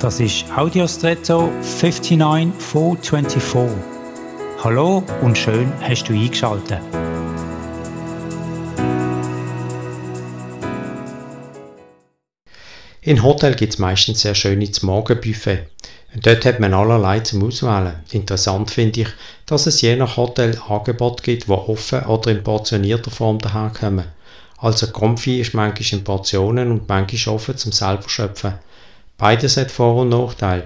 Das ist Audiostretto 59424. Hallo und schön hast du eingeschaltet. In Hotel gibt es meistens sehr schönes Morgenbuffet. Und dort hat man allerlei zum Auswählen. Interessant finde ich, dass es je nach Hotel Angebote gibt, die offen oder in portionierter Form daherkommen. Also Konfi ist manchmal in Portionen und manchmal offen zum selber schöpfen. Beides hat Vor- und Nachteile.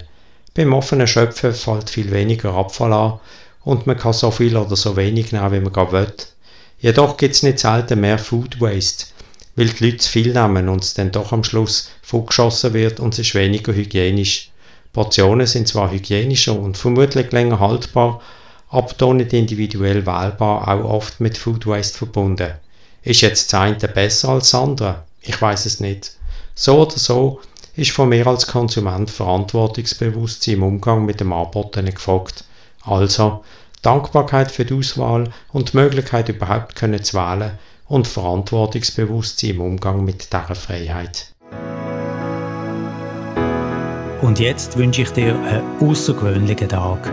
Beim offenen Schöpfen fällt viel weniger Abfall an und man kann so viel oder so wenig nehmen, wie man gerade will. Jedoch gibt es nicht selten mehr Food Waste weil die Leute zu viel nehmen und es dann doch am Schluss vorgeschossen wird und es ist weniger hygienisch. Portionen sind zwar hygienischer und vermutlich länger haltbar, aber doch nicht individuell wählbar, auch oft mit Food Waste verbunden. Ist jetzt das eine besser als das andere? Ich weiß es nicht. So oder so ist von mir als Konsument Verantwortungsbewusstsein im Umgang mit dem Angebotenen gefragt. Also Dankbarkeit für die Auswahl und die Möglichkeit überhaupt können zu wählen und Verantwortungsbewusstsein im Umgang mit dieser Freiheit. Und jetzt wünsche ich dir einen außergewöhnlichen Tag.